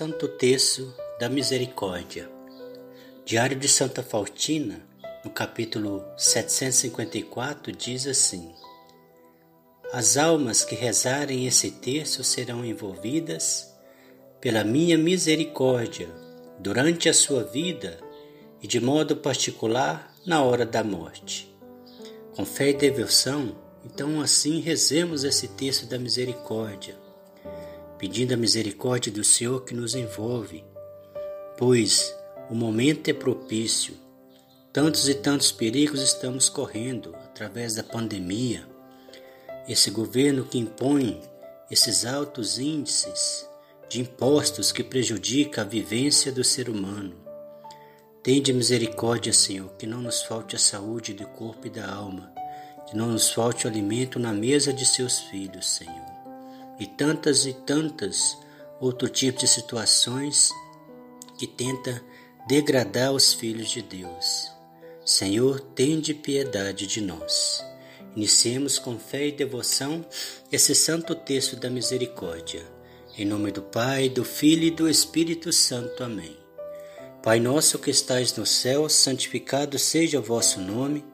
Santo Terço da Misericórdia. Diário de Santa Faustina, no capítulo 754, diz assim: As almas que rezarem esse terço serão envolvidas pela minha misericórdia durante a sua vida e de modo particular na hora da morte. Com fé e devoção, então assim rezemos esse terço da misericórdia pedindo a misericórdia do Senhor que nos envolve, pois o momento é propício. Tantos e tantos perigos estamos correndo através da pandemia. Esse governo que impõe esses altos índices de impostos que prejudica a vivência do ser humano. Tende misericórdia, Senhor, que não nos falte a saúde do corpo e da alma, que não nos falte o alimento na mesa de seus filhos, Senhor e tantas e tantas outros tipos de situações que tenta degradar os filhos de Deus. Senhor, tende piedade de nós. Iniciemos com fé e devoção esse santo texto da misericórdia. Em nome do Pai, do Filho e do Espírito Santo. Amém. Pai nosso que estais no céu, santificado seja o vosso nome.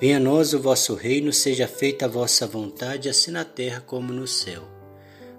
Venha a nós o vosso reino, seja feita a vossa vontade, assim na terra como no céu.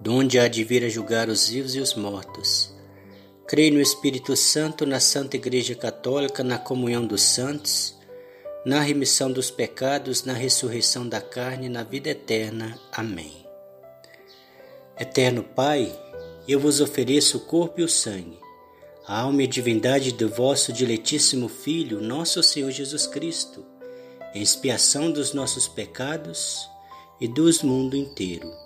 donde há de vir a julgar os vivos e os mortos. Creio no Espírito Santo, na Santa Igreja Católica, na comunhão dos santos, na remissão dos pecados, na ressurreição da carne, na vida eterna. Amém. Eterno Pai, eu vos ofereço o corpo e o sangue, a alma e divindade do vosso diletíssimo Filho, nosso Senhor Jesus Cristo, em expiação dos nossos pecados e dos mundo inteiro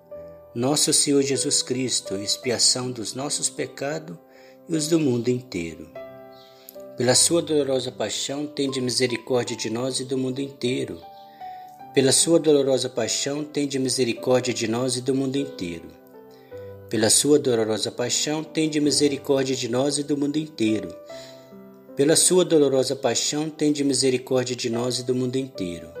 nosso Senhor Jesus Cristo, expiação dos nossos pecados e os do mundo inteiro. Pela sua dolorosa paixão, tende misericórdia de nós e do mundo inteiro. Pela sua dolorosa paixão, tende misericórdia de nós e do mundo inteiro. Pela sua dolorosa paixão, tende misericórdia de nós e do mundo inteiro. Pela sua dolorosa paixão, tende misericórdia de nós e do mundo inteiro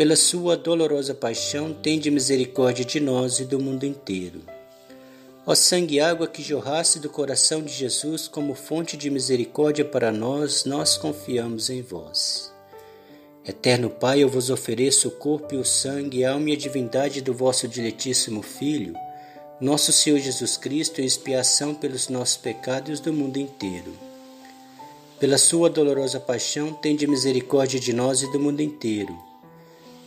pela sua dolorosa paixão, tende misericórdia de nós e do mundo inteiro. Ó sangue e água que jorrasse do coração de Jesus como fonte de misericórdia para nós, nós confiamos em vós. Eterno Pai, eu vos ofereço o corpo e o sangue, a alma e a divindade do vosso diletíssimo Filho, nosso Senhor Jesus Cristo, em expiação pelos nossos pecados do mundo inteiro. Pela sua dolorosa paixão, tende misericórdia de nós e do mundo inteiro.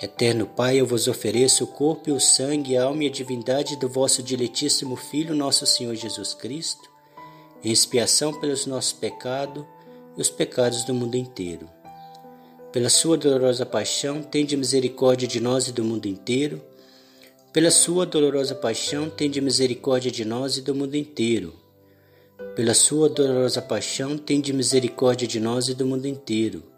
Eterno Pai, eu vos ofereço o corpo e o sangue, a alma e a divindade do vosso diletíssimo Filho, nosso Senhor Jesus Cristo, em expiação pelos nossos pecados e os pecados do mundo inteiro. Pela sua dolorosa paixão, tende misericórdia de nós e do mundo inteiro. Pela sua dolorosa paixão, tende misericórdia de nós e do mundo inteiro. Pela sua dolorosa paixão, tende misericórdia de nós e do mundo inteiro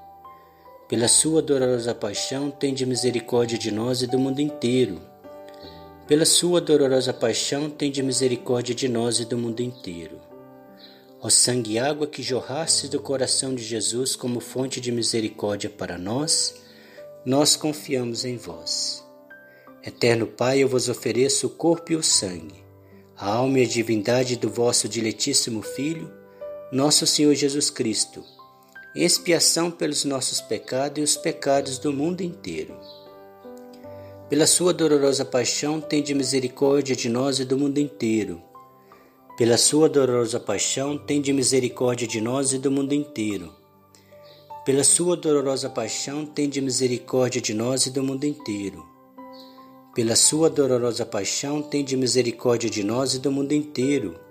pela sua dolorosa paixão, tende misericórdia de nós e do mundo inteiro. Pela sua dolorosa paixão, tende misericórdia de nós e do mundo inteiro. Ó sangue e água que jorrasse do coração de Jesus como fonte de misericórdia para nós, nós confiamos em vós. Eterno Pai, eu vos ofereço o corpo e o sangue, a alma e a divindade do vosso diletíssimo Filho, nosso Senhor Jesus Cristo expiação pelos nossos pecados e os pecados do mundo inteiro. Pela sua dolorosa paixão, tende misericórdia de nós e do mundo inteiro. Pela sua dolorosa paixão, tende misericórdia de nós e do mundo inteiro. Pela sua dolorosa paixão, tende misericórdia de nós e do mundo inteiro. Pela sua dolorosa paixão, tende misericórdia de nós e do mundo inteiro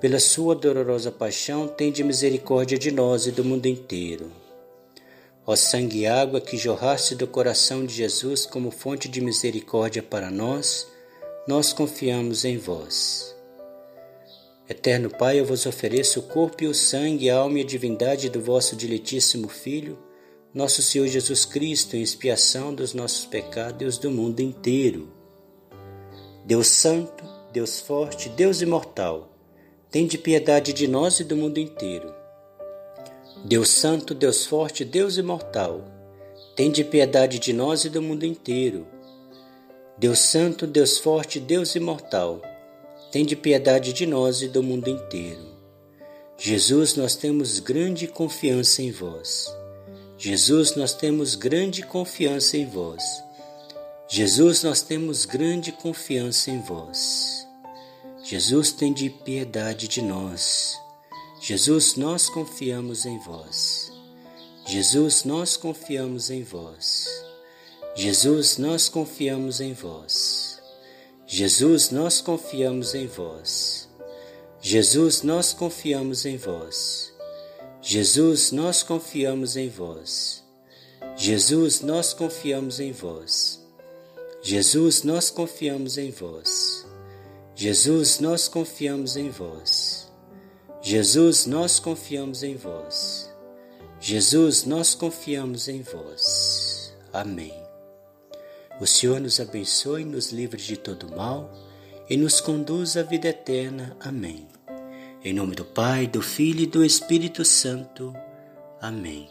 pela sua dolorosa paixão, tende misericórdia de nós e do mundo inteiro. Ó sangue e água que jorraste do coração de Jesus como fonte de misericórdia para nós, nós confiamos em vós. Eterno Pai, eu vos ofereço o corpo e o sangue, a alma e a divindade do vosso diletíssimo Filho, nosso Senhor Jesus Cristo, em expiação dos nossos pecados e do mundo inteiro. Deus Santo, Deus Forte, Deus Imortal, Tende piedade de nós e do mundo inteiro. Deus Santo, Deus Forte, Deus Imortal, tende piedade de nós e do mundo inteiro. Deus Santo, Deus Forte, Deus Imortal, tende piedade de nós e do mundo inteiro. Jesus, nós temos grande confiança em vós. Jesus, nós temos grande confiança em vós. Jesus, nós temos grande confiança em vós. Jesus, tem de piedade de nós. Jesus, nós confiamos em vós. Jesus, nós confiamos em vós. Jesus, nós confiamos em vós. Jesus, nós confiamos em vós. Jesus, nós confiamos em vós. Jesus, nós confiamos em vós. Jesus, nós confiamos em vós. Jesus, nós confiamos em vós. Jesus, nós confiamos em vós. Jesus, nós confiamos em vós. Jesus, nós confiamos em vós. Amém. O Senhor nos abençoe, nos livre de todo mal e nos conduz à vida eterna. Amém. Em nome do Pai, do Filho e do Espírito Santo. Amém.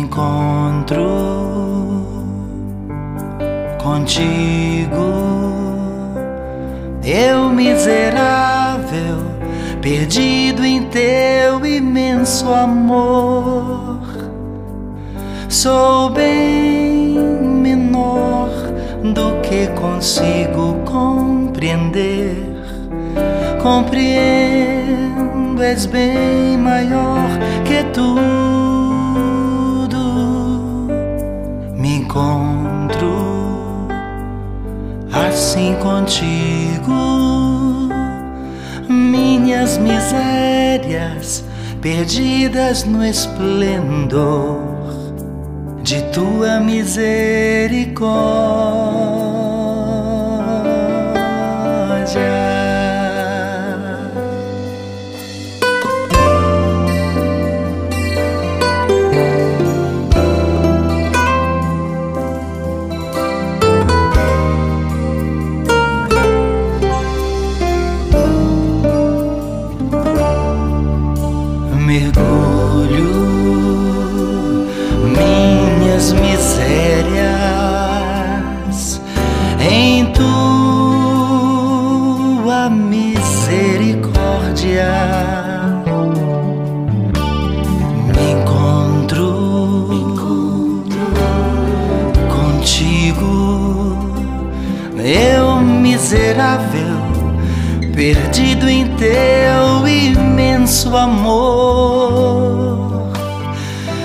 Encontro contigo, eu miserável, perdido em teu imenso amor sou bem menor do que consigo compreender. Compreendo, és bem maior que tudo. Encontro assim contigo. Minhas misérias perdidas no esplendor de tua misericórdia. Perdido em teu imenso amor.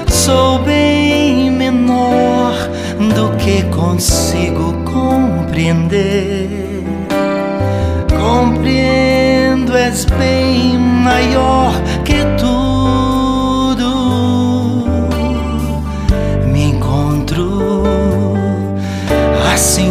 Sou bem menor do que consigo compreender. Compreendo, és bem maior que tudo. Me encontro assim